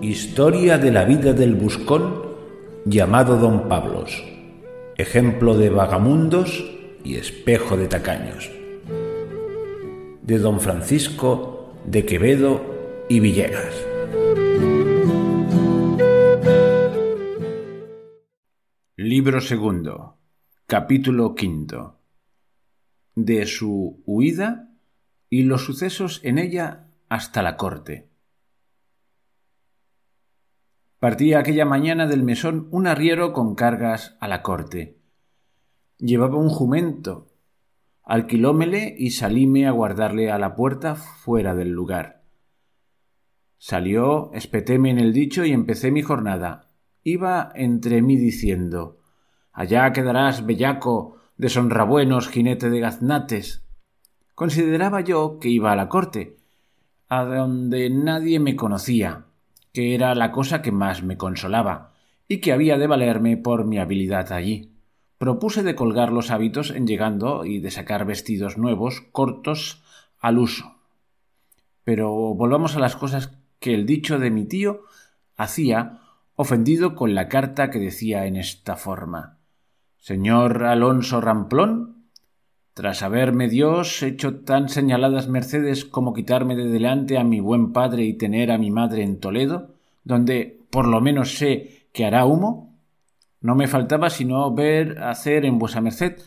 Historia de la vida del buscón llamado Don Pablos, ejemplo de vagamundos y espejo de tacaños. De Don Francisco de Quevedo y Villegas. Libro segundo, capítulo quinto. De su huida y los sucesos en ella hasta la corte. Partía aquella mañana del mesón un arriero con cargas a la corte. Llevaba un jumento. Alquilómele y salíme a guardarle a la puerta fuera del lugar. Salió, espetéme en el dicho y empecé mi jornada. Iba entre mí diciendo Allá quedarás, bellaco, deshonrabuenos, jinete de gaznates. Consideraba yo que iba a la corte, a donde nadie me conocía, que era la cosa que más me consolaba, y que había de valerme por mi habilidad allí. Propuse de colgar los hábitos en llegando y de sacar vestidos nuevos, cortos, al uso. Pero volvamos a las cosas que el dicho de mi tío hacía, ofendido con la carta que decía en esta forma Señor Alonso Ramplón, tras haberme Dios hecho tan señaladas mercedes como quitarme de delante a mi buen padre y tener a mi madre en Toledo, donde por lo menos sé que hará humo, no me faltaba sino ver hacer en vuesa merced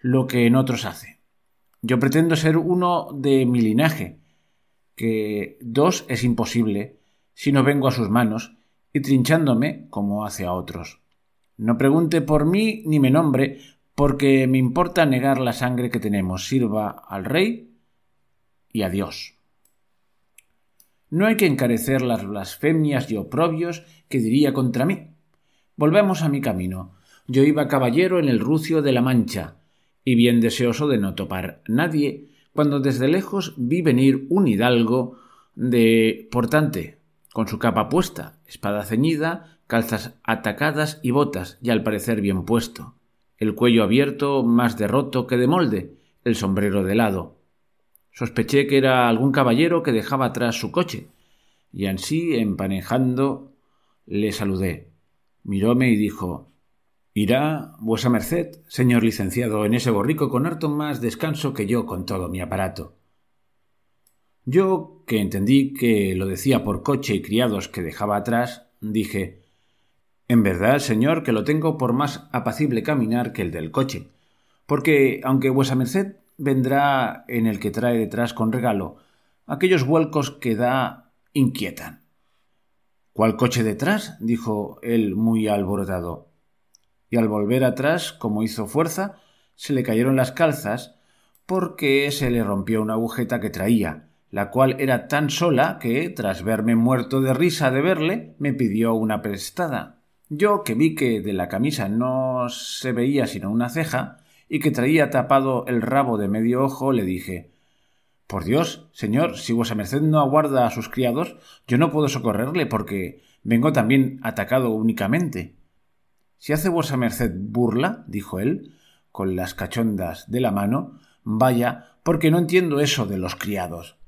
lo que en otros hace. Yo pretendo ser uno de mi linaje, que dos es imposible si no vengo a sus manos y trinchándome como hace a otros. No pregunte por mí ni me nombre, porque me importa negar la sangre que tenemos, sirva al rey y a Dios. No hay que encarecer las blasfemias y oprobios que diría contra mí. Volvemos a mi camino. Yo iba caballero en el rucio de la Mancha, y bien deseoso de no topar nadie, cuando desde lejos vi venir un hidalgo de portante, con su capa puesta, espada ceñida, calzas atacadas y botas, y al parecer bien puesto el cuello abierto más de roto que de molde, el sombrero de lado. Sospeché que era algún caballero que dejaba atrás su coche, y ansí, empanejando, le saludé. Miróme y dijo Irá vuesa merced, señor licenciado, en ese borrico con harto más descanso que yo con todo mi aparato. Yo, que entendí que lo decía por coche y criados que dejaba atrás, dije en verdad, señor, que lo tengo por más apacible caminar que el del coche, porque aunque vuesa merced vendrá en el que trae detrás con regalo, aquellos vuelcos que da inquietan. ¿Cuál coche detrás? dijo él muy alborotado. Y al volver atrás, como hizo fuerza, se le cayeron las calzas porque se le rompió una agujeta que traía, la cual era tan sola que, tras verme muerto de risa de verle, me pidió una prestada. Yo, que vi que de la camisa no se veía sino una ceja, y que traía tapado el rabo de medio ojo, le dije Por Dios, señor, si vuesa merced no aguarda a sus criados, yo no puedo socorrerle, porque vengo también atacado únicamente. Si hace vuesa merced burla, dijo él, con las cachondas de la mano, vaya, porque no entiendo eso de los criados.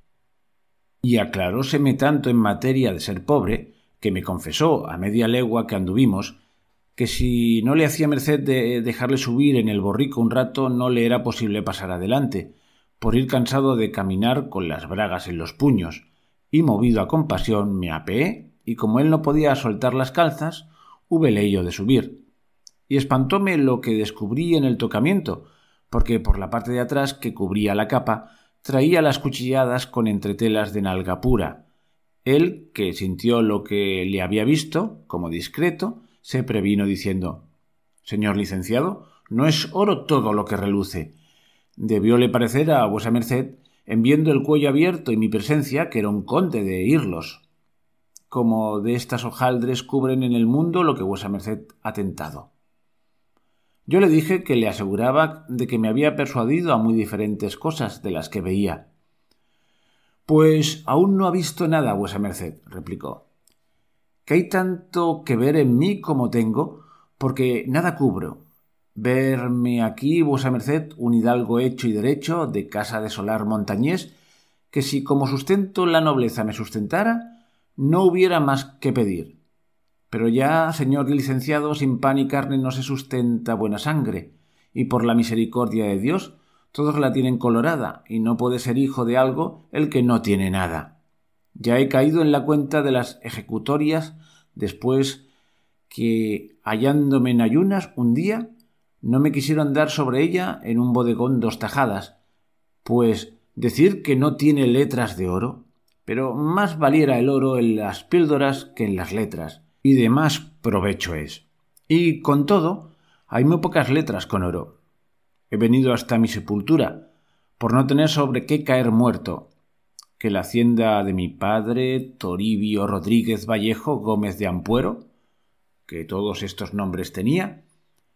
Y aclaróseme tanto en materia de ser pobre, que me confesó a media legua que anduvimos que si no le hacía merced de dejarle subir en el borrico un rato no le era posible pasar adelante, por ir cansado de caminar con las bragas en los puños, y movido a compasión me apeé, y como él no podía soltar las calzas, hube yo de subir. Y espantóme lo que descubrí en el tocamiento, porque por la parte de atrás que cubría la capa traía las cuchilladas con entretelas de nalga pura, él, que sintió lo que le había visto, como discreto, se previno diciendo Señor licenciado, no es oro todo lo que reluce. Debióle parecer a vuesa merced en viendo el cuello abierto y mi presencia, que era un conde de Irlos. Como de estas hojaldres cubren en el mundo lo que vuesa merced ha tentado. Yo le dije que le aseguraba de que me había persuadido a muy diferentes cosas de las que veía. Pues aún no ha visto nada, vuesa merced, replicó. Que hay tanto que ver en mí como tengo, porque nada cubro. Verme aquí, vuesa merced, un hidalgo hecho y derecho, de casa de solar montañés, que si como sustento la nobleza me sustentara, no hubiera más que pedir. Pero ya, señor licenciado, sin pan y carne no se sustenta buena sangre, y por la misericordia de Dios, todos la tienen colorada, y no puede ser hijo de algo el que no tiene nada. Ya he caído en la cuenta de las ejecutorias después que, hallándome en ayunas un día, no me quisieron dar sobre ella en un bodegón dos tajadas, pues decir que no tiene letras de oro, pero más valiera el oro en las píldoras que en las letras, y de más provecho es. Y con todo, hay muy pocas letras con oro, He venido hasta mi sepultura, por no tener sobre qué caer muerto, que la hacienda de mi padre, Toribio Rodríguez Vallejo Gómez de Ampuero, que todos estos nombres tenía,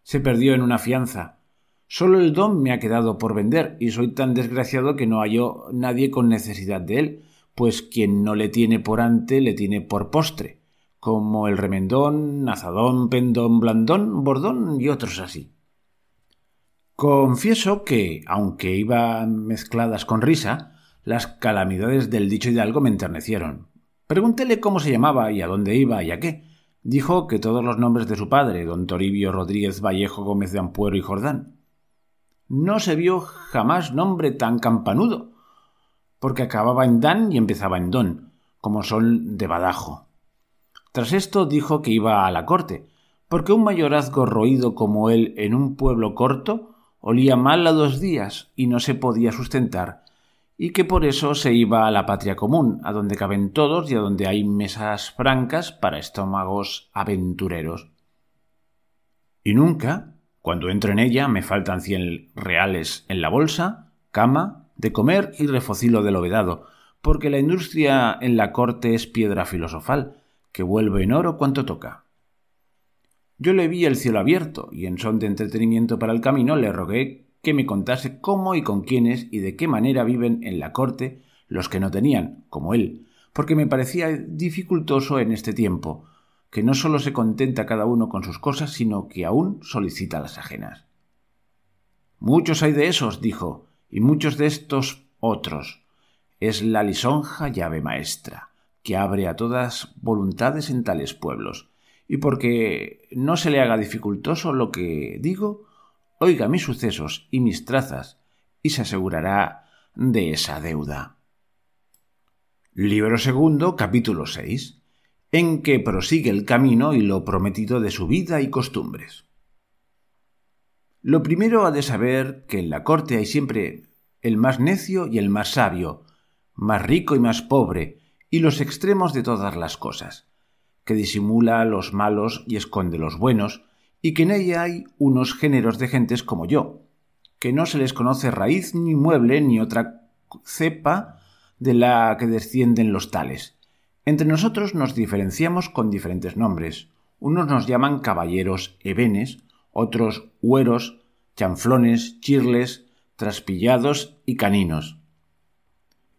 se perdió en una fianza. Solo el don me ha quedado por vender, y soy tan desgraciado que no halló nadie con necesidad de él, pues quien no le tiene por ante le tiene por postre, como el remendón, nazadón, pendón, blandón, bordón y otros así. Confieso que, aunque iban mezcladas con risa, las calamidades del dicho hidalgo me enternecieron. Preguntéle cómo se llamaba y a dónde iba y a qué. Dijo que todos los nombres de su padre, don Toribio Rodríguez Vallejo Gómez de Ampuero y Jordán. No se vio jamás nombre tan campanudo, porque acababa en dan y empezaba en don, como son de Badajo. Tras esto dijo que iba a la corte, porque un mayorazgo roído como él en un pueblo corto olía mal a dos días y no se podía sustentar, y que por eso se iba a la patria común, a donde caben todos y a donde hay mesas francas para estómagos aventureros. Y nunca, cuando entro en ella, me faltan cien reales en la bolsa, cama, de comer y refocilo del vedado, porque la industria en la corte es piedra filosofal, que vuelve en oro cuanto toca. Yo le vi el cielo abierto y en son de entretenimiento para el camino le rogué que me contase cómo y con quiénes y de qué manera viven en la corte los que no tenían, como él, porque me parecía dificultoso en este tiempo, que no sólo se contenta cada uno con sus cosas, sino que aún solicita las ajenas. Muchos hay de esos, dijo, y muchos de estos otros. Es la lisonja llave maestra, que abre a todas voluntades en tales pueblos, y porque no se le haga dificultoso lo que digo, oiga mis sucesos y mis trazas y se asegurará de esa deuda. Libro segundo, capítulo 6, en que prosigue el camino y lo prometido de su vida y costumbres. Lo primero ha de saber que en la corte hay siempre el más necio y el más sabio, más rico y más pobre, y los extremos de todas las cosas que disimula los malos y esconde los buenos, y que en ella hay unos géneros de gentes como yo, que no se les conoce raíz ni mueble ni otra cepa de la que descienden los tales. Entre nosotros nos diferenciamos con diferentes nombres. Unos nos llaman caballeros ebenes, otros hueros, chanflones, chirles, traspillados y caninos.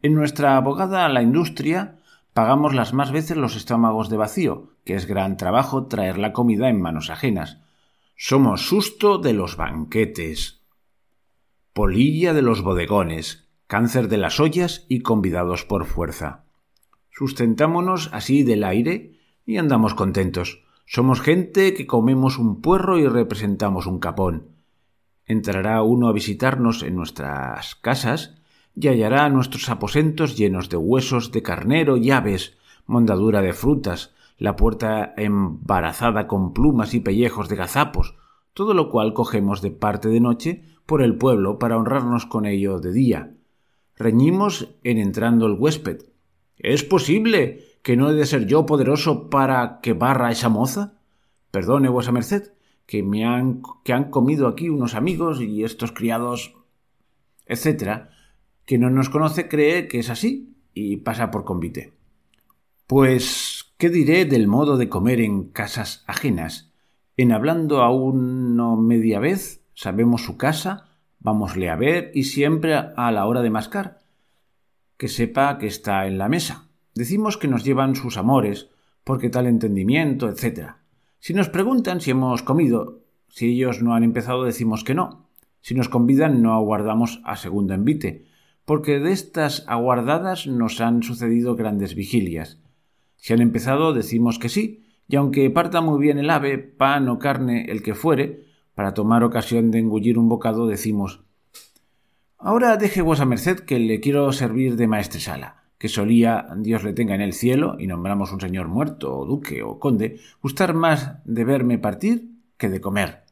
En nuestra abogada la industria Pagamos las más veces los estómagos de vacío, que es gran trabajo traer la comida en manos ajenas. Somos susto de los banquetes, polilla de los bodegones, cáncer de las ollas y convidados por fuerza. Sustentámonos así del aire y andamos contentos. Somos gente que comemos un puerro y representamos un capón. Entrará uno a visitarnos en nuestras casas y hallará nuestros aposentos llenos de huesos de carnero y aves, mondadura de frutas, la puerta embarazada con plumas y pellejos de gazapos, todo lo cual cogemos de parte de noche por el pueblo para honrarnos con ello de día. Reñimos en entrando el huésped. ¿Es posible que no he de ser yo poderoso para que barra esa moza? Perdone vuesa merced, que me han que han comido aquí unos amigos y estos criados, etcétera, Quien no nos conoce cree que es así y pasa por convite. Pues, ¿qué diré del modo de comer en casas ajenas? En hablando a uno media vez, sabemos su casa, vámosle a ver y siempre a la hora de mascar, que sepa que está en la mesa. Decimos que nos llevan sus amores, porque tal entendimiento, etc. Si nos preguntan si hemos comido, si ellos no han empezado, decimos que no. Si nos convidan, no aguardamos a segundo envite, porque de estas aguardadas nos han sucedido grandes vigilias. Si han empezado, decimos que sí, y aunque parta muy bien el ave, pan o carne, el que fuere, para tomar ocasión de engullir un bocado, decimos Ahora deje vuesa merced que le quiero servir de maestresala, que solía, Dios le tenga en el cielo, y nombramos un señor muerto, o duque, o conde, gustar más de verme partir que de comer.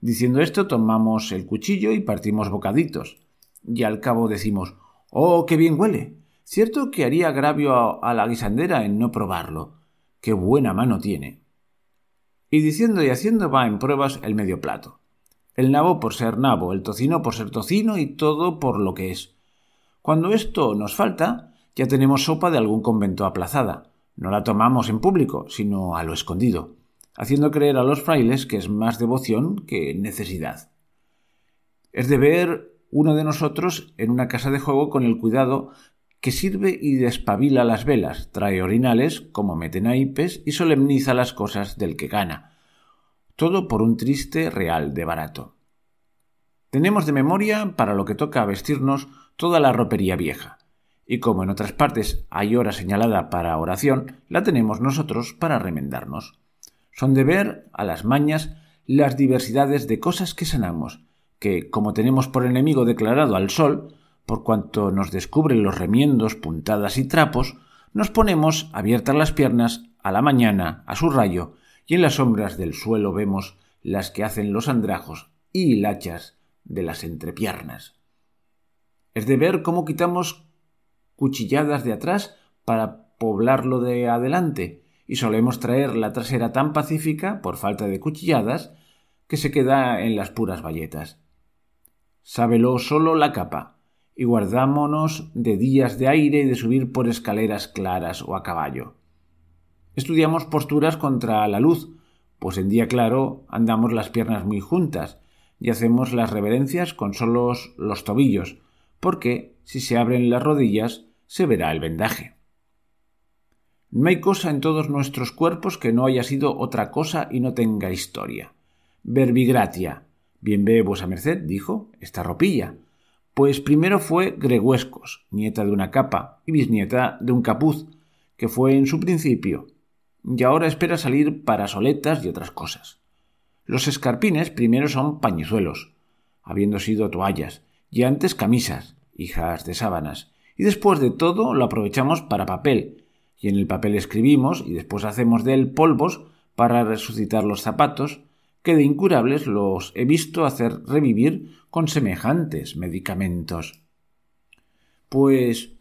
Diciendo esto, tomamos el cuchillo y partimos bocaditos. Y al cabo decimos Oh, qué bien huele. Cierto que haría agravio a, la guisandera en no probarlo. Qué buena mano tiene. Y diciendo y haciendo va en pruebas el medio plato. El nabo por ser nabo, el tocino por ser tocino y todo por lo que es. Cuando esto nos falta, ya tenemos sopa de algún convento aplazada. No la tomamos en público, sino a lo escondido haciendo creer a los frailes que es más devoción que necesidad. Es de ver uno de nosotros en una casa de juego con el cuidado que sirve y despabila las velas, trae orinales, como mete naipes, y solemniza las cosas del que gana. Todo por un triste real de barato. Tenemos de memoria, para lo que toca vestirnos, toda la ropería vieja, y como en otras partes hay hora señalada para oración, la tenemos nosotros para remendarnos son de ver a las mañas las diversidades de cosas que sanamos, que, como tenemos por enemigo declarado al sol, por cuanto nos descubren los remiendos, puntadas y trapos, nos ponemos abiertas las piernas a la mañana, a su rayo, y en las sombras del suelo vemos las que hacen los andrajos y hilachas de las entrepiernas. Es de ver cómo quitamos cuchilladas de atrás para poblarlo de adelante, y solemos traer la trasera tan pacífica, por falta de cuchilladas, que se queda en las puras bayetas. Sábelo solo la capa, y guardámonos de días de aire y de subir por escaleras claras o a caballo. Estudiamos posturas contra la luz, pues en día claro andamos las piernas muy juntas y hacemos las reverencias con solos los tobillos, porque si se abren las rodillas se verá el vendaje. No hay cosa en todos nuestros cuerpos que no haya sido otra cosa y no tenga historia. Verbigratia. Bien ve vuesa merced, dijo, esta ropilla. Pues primero fue Greguescos, nieta de una capa, y bisnieta de un capuz, que fue en su principio, y ahora espera salir para soletas y otras cosas. Los escarpines primero son pañizuelos, habiendo sido toallas, y antes camisas, hijas de sábanas, y después de todo lo aprovechamos para papel, y en el papel escribimos y después hacemos de él polvos para resucitar los zapatos, que de incurables los he visto hacer revivir con semejantes medicamentos. Pues,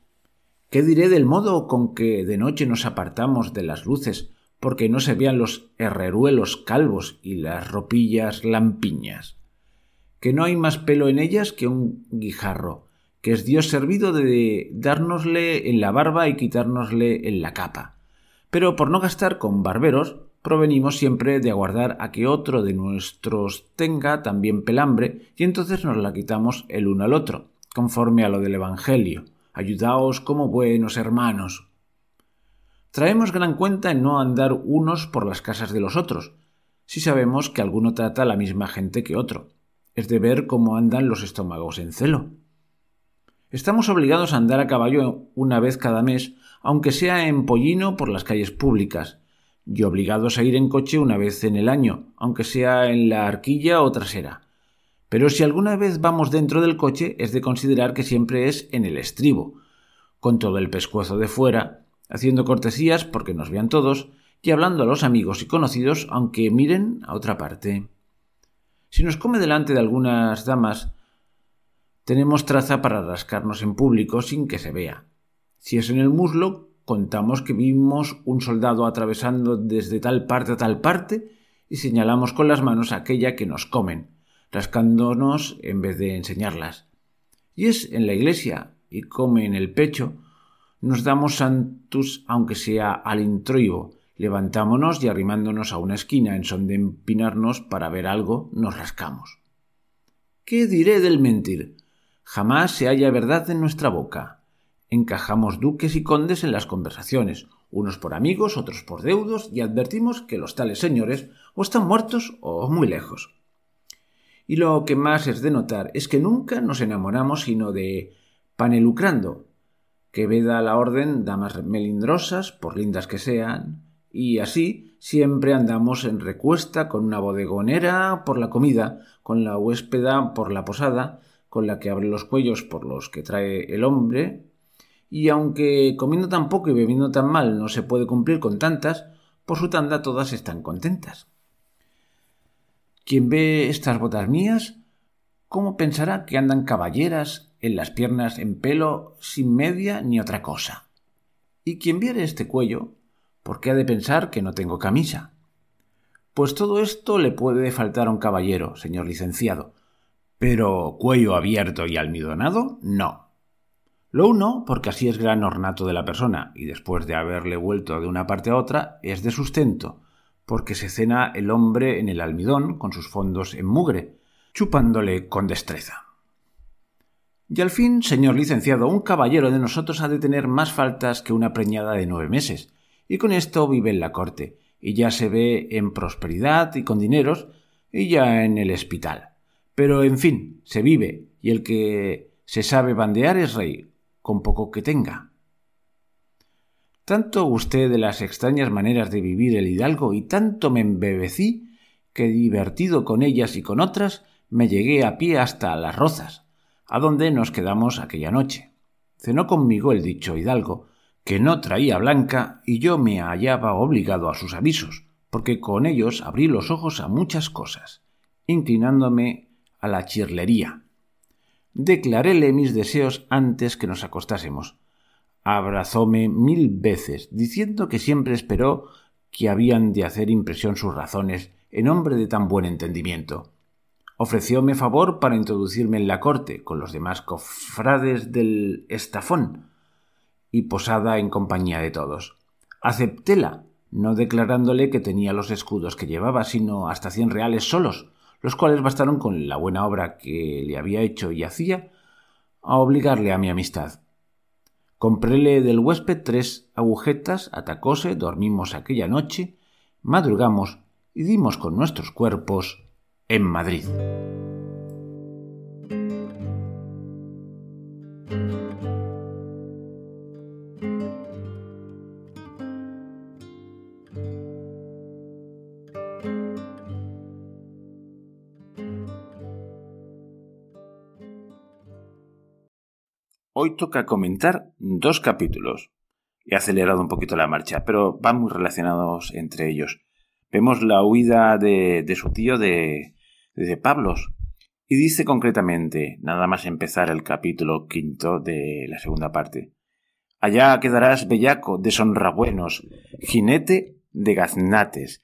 ¿qué diré del modo con que de noche nos apartamos de las luces porque no se vean los herreruelos calvos y las ropillas lampiñas? Que no hay más pelo en ellas que un guijarro, que es Dios servido de dárnosle en la barba y quitárnosle en la capa. Pero por no gastar con barberos, provenimos siempre de aguardar a que otro de nuestros tenga también pelambre y entonces nos la quitamos el uno al otro, conforme a lo del Evangelio. Ayudaos como buenos hermanos. Traemos gran cuenta en no andar unos por las casas de los otros, si sabemos que alguno trata a la misma gente que otro. Es de ver cómo andan los estómagos en celo. Estamos obligados a andar a caballo una vez cada mes, aunque sea en pollino por las calles públicas, y obligados a ir en coche una vez en el año, aunque sea en la arquilla o trasera. Pero si alguna vez vamos dentro del coche, es de considerar que siempre es en el estribo, con todo el pescuezo de fuera, haciendo cortesías porque nos vean todos, y hablando a los amigos y conocidos, aunque miren a otra parte. Si nos come delante de algunas damas, tenemos traza para rascarnos en público sin que se vea. Si es en el muslo, contamos que vimos un soldado atravesando desde tal parte a tal parte y señalamos con las manos aquella que nos comen, rascándonos en vez de enseñarlas. Y es en la iglesia, y come en el pecho, nos damos santus aunque sea al introibo, levantámonos y arrimándonos a una esquina en son de empinarnos para ver algo, nos rascamos. ¿Qué diré del mentir? Jamás se halla verdad en nuestra boca. Encajamos duques y condes en las conversaciones, unos por amigos, otros por deudos, y advertimos que los tales señores o están muertos o muy lejos. Y lo que más es de notar es que nunca nos enamoramos sino de panelucrando, que veda la orden damas melindrosas, por lindas que sean, y así siempre andamos en recuesta con una bodegonera por la comida, con la huéspeda por la posada, con la que abre los cuellos por los que trae el hombre, y aunque comiendo tan poco y bebiendo tan mal no se puede cumplir con tantas, por su tanda todas están contentas. Quien ve estas botas mías, ¿cómo pensará que andan caballeras en las piernas en pelo sin media ni otra cosa? Y quien viere este cuello, ¿por qué ha de pensar que no tengo camisa? Pues todo esto le puede faltar a un caballero, señor licenciado, pero cuello abierto y almidonado, no. Lo uno, porque así es gran ornato de la persona, y después de haberle vuelto de una parte a otra, es de sustento, porque se cena el hombre en el almidón con sus fondos en mugre, chupándole con destreza. Y al fin, señor licenciado, un caballero de nosotros ha de tener más faltas que una preñada de nueve meses, y con esto vive en la corte, y ya se ve en prosperidad y con dineros, y ya en el hospital. Pero, en fin, se vive, y el que se sabe bandear es rey, con poco que tenga. Tanto gusté de las extrañas maneras de vivir el hidalgo y tanto me embebecí que divertido con ellas y con otras me llegué a pie hasta las rozas, a donde nos quedamos aquella noche. Cenó conmigo el dicho hidalgo, que no traía blanca y yo me hallaba obligado a sus avisos, porque con ellos abrí los ojos a muchas cosas, inclinándome a la chirlería, Declaréle mis deseos antes que nos acostásemos. Abrazóme mil veces, diciendo que siempre esperó que habían de hacer impresión sus razones en hombre de tan buen entendimiento. Ofrecióme favor para introducirme en la corte con los demás cofrades del estafón y posada en compañía de todos. Aceptéla, no declarándole que tenía los escudos que llevaba, sino hasta cien reales solos, los cuales bastaron con la buena obra que le había hecho y hacía a obligarle a mi amistad. Compréle del huésped tres agujetas, atacóse, dormimos aquella noche, madrugamos y dimos con nuestros cuerpos en Madrid. Toca comentar dos capítulos. He acelerado un poquito la marcha, pero van muy relacionados entre ellos. Vemos la huida de, su tío de, de Pablos. Y dice concretamente, nada más empezar el capítulo quinto de la segunda parte. Allá quedarás bellaco, deshonrabuenos, jinete de gaznates.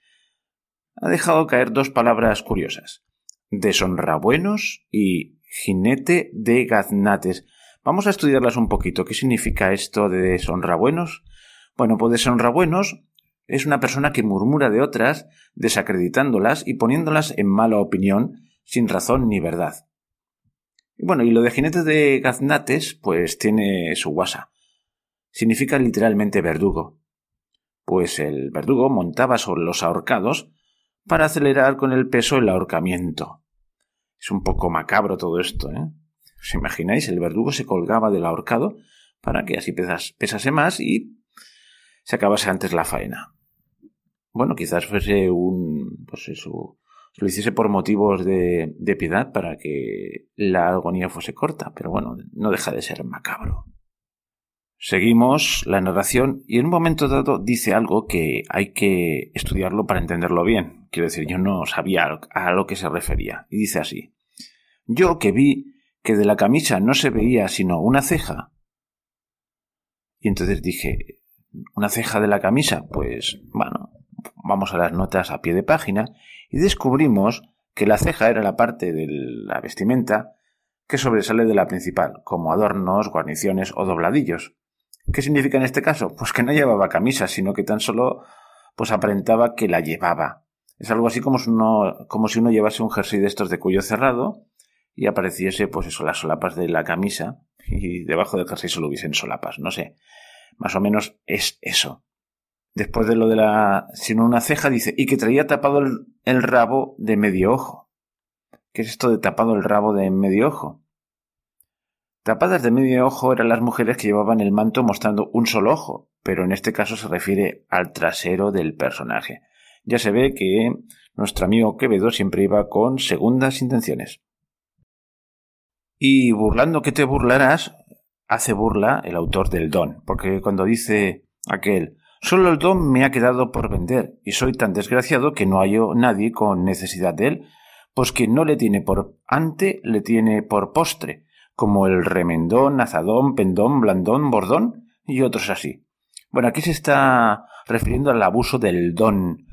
Ha dejado caer dos palabras curiosas. Deshonrabuenos y jinete de gaznates. Vamos a estudiarlas un poquito. ¿Qué significa esto de deshonrabuenos? Bueno, pues deshonrabuenos es una persona que murmura de otras, desacreditándolas y poniéndolas en mala opinión, sin razón ni verdad. Y bueno, y lo de jinetes de gaznates, pues tiene su guasa. Significa literalmente verdugo. Pues el verdugo montaba sobre los ahorcados para acelerar con el peso el ahorcamiento. Es un poco macabro todo esto, ¿eh? ¿Os imagináis? El verdugo se colgaba del ahorcado para que así pesase más y se acabase antes la faena. Bueno, quizás fuese un. Pues eso. lo hiciese por motivos de, de piedad para que la agonía fuese corta, pero bueno, no deja de ser macabro. Seguimos la narración y en un momento dado dice algo que hay que estudiarlo para entenderlo bien. Quiero decir, yo no sabía a lo que se refería. Y dice así. Yo que vi que de la camisa no se veía sino una ceja. Y entonces dije, ¿una ceja de la camisa? Pues bueno, vamos a las notas a pie de página y descubrimos que la ceja era la parte de la vestimenta que sobresale de la principal, como adornos, guarniciones o dobladillos. ¿Qué significa en este caso? Pues que no llevaba camisa, sino que tan solo pues aparentaba que la llevaba. Es algo así como si uno, como si uno llevase un jersey de estos de cuello cerrado y apareciese, pues eso, las solapas de la camisa y debajo del jersey solo hubiesen solapas, no sé. Más o menos es eso. Después de lo de la, sin una ceja, dice, y que traía tapado el, el rabo de medio ojo. ¿Qué es esto de tapado el rabo de medio ojo? Tapadas de medio ojo eran las mujeres que llevaban el manto mostrando un solo ojo, pero en este caso se refiere al trasero del personaje. Ya se ve que nuestro amigo Quevedo siempre iba con segundas intenciones. Y burlando que te burlarás, hace burla el autor del don, porque cuando dice aquel, solo el don me ha quedado por vender, y soy tan desgraciado que no hallo nadie con necesidad de él, pues quien no le tiene por ante, le tiene por postre, como el remendón, azadón, pendón, blandón, bordón y otros así. Bueno, aquí se está refiriendo al abuso del don,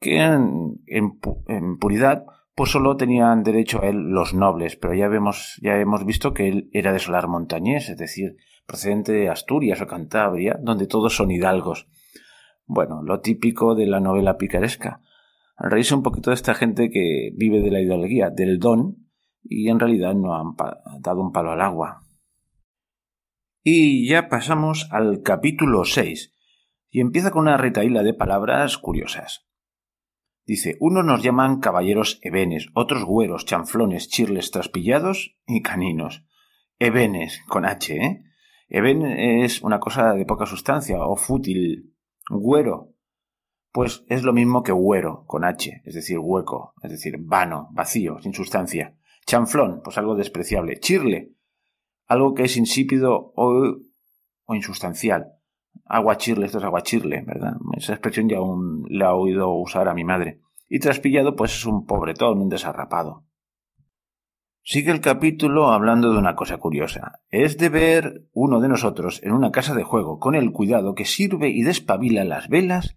que en, puridad pues solo tenían derecho a él los nobles, pero ya vemos, ya hemos visto que él era de solar montañés, es decir, procedente de Asturias o Cantabria, donde todos son hidalgos. Bueno, lo típico de la novela picaresca. Reírse un poquito de esta gente que vive de la ideología, del don, y en realidad no han dado un palo al agua. Y ya pasamos al capítulo 6, y empieza con una retaíla de palabras curiosas. Dice, unos nos llaman caballeros ebenes, otros güeros, chanflones, chirles traspillados y caninos. Ebenes, con H, ¿eh? Eben es una cosa de poca sustancia o fútil. Güero, pues es lo mismo que güero, con H, es decir, hueco, es decir, vano, vacío, sin sustancia. Chanflón, pues algo despreciable. Chirle, algo que es insípido o, o insustancial. Aguachirle, esto es aguachirle, ¿verdad? Esa expresión ya aún la he oído usar a mi madre. Y traspillado, pues es un pobretón, un desarrapado. Sigue el capítulo hablando de una cosa curiosa. Es de ver uno de nosotros en una casa de juego con el cuidado que sirve y despabila las velas,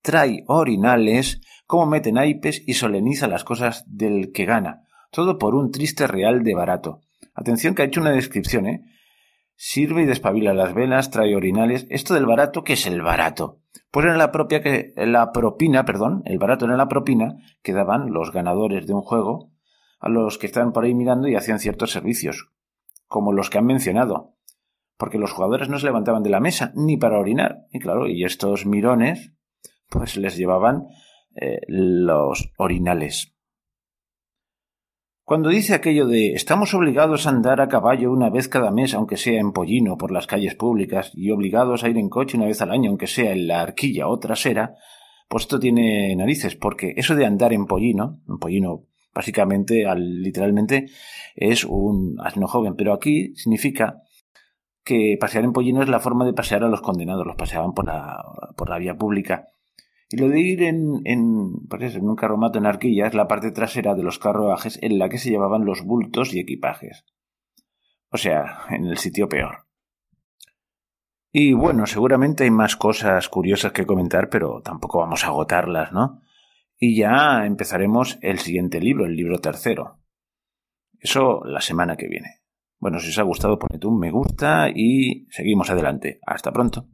trae orinales, como mete naipes y soleniza las cosas del que gana, todo por un triste real de barato. Atención que ha hecho una descripción, ¿eh? Sirve y despabila las velas, trae orinales. Esto del barato, ¿qué es el barato? Pues era la propia que, la propina, perdón, el barato era la propina que daban los ganadores de un juego a los que estaban por ahí mirando y hacían ciertos servicios, como los que han mencionado, porque los jugadores no se levantaban de la mesa ni para orinar, y claro, y estos mirones, pues les llevaban eh, los orinales. Cuando dice aquello de estamos obligados a andar a caballo una vez cada mes, aunque sea en pollino, por las calles públicas, y obligados a ir en coche una vez al año, aunque sea en la arquilla o trasera, pues esto tiene narices, porque eso de andar en pollino, en pollino básicamente, al, literalmente, es un asno joven, pero aquí significa que pasear en pollino es la forma de pasear a los condenados, los paseaban por la, por la vía pública. Y lo de ir en, en, pues en un carromato en arquilla es la parte trasera de los carruajes en la que se llevaban los bultos y equipajes. O sea, en el sitio peor. Y bueno, seguramente hay más cosas curiosas que comentar, pero tampoco vamos a agotarlas, ¿no? Y ya empezaremos el siguiente libro, el libro tercero. Eso la semana que viene. Bueno, si os ha gustado, poned un me gusta y seguimos adelante. Hasta pronto.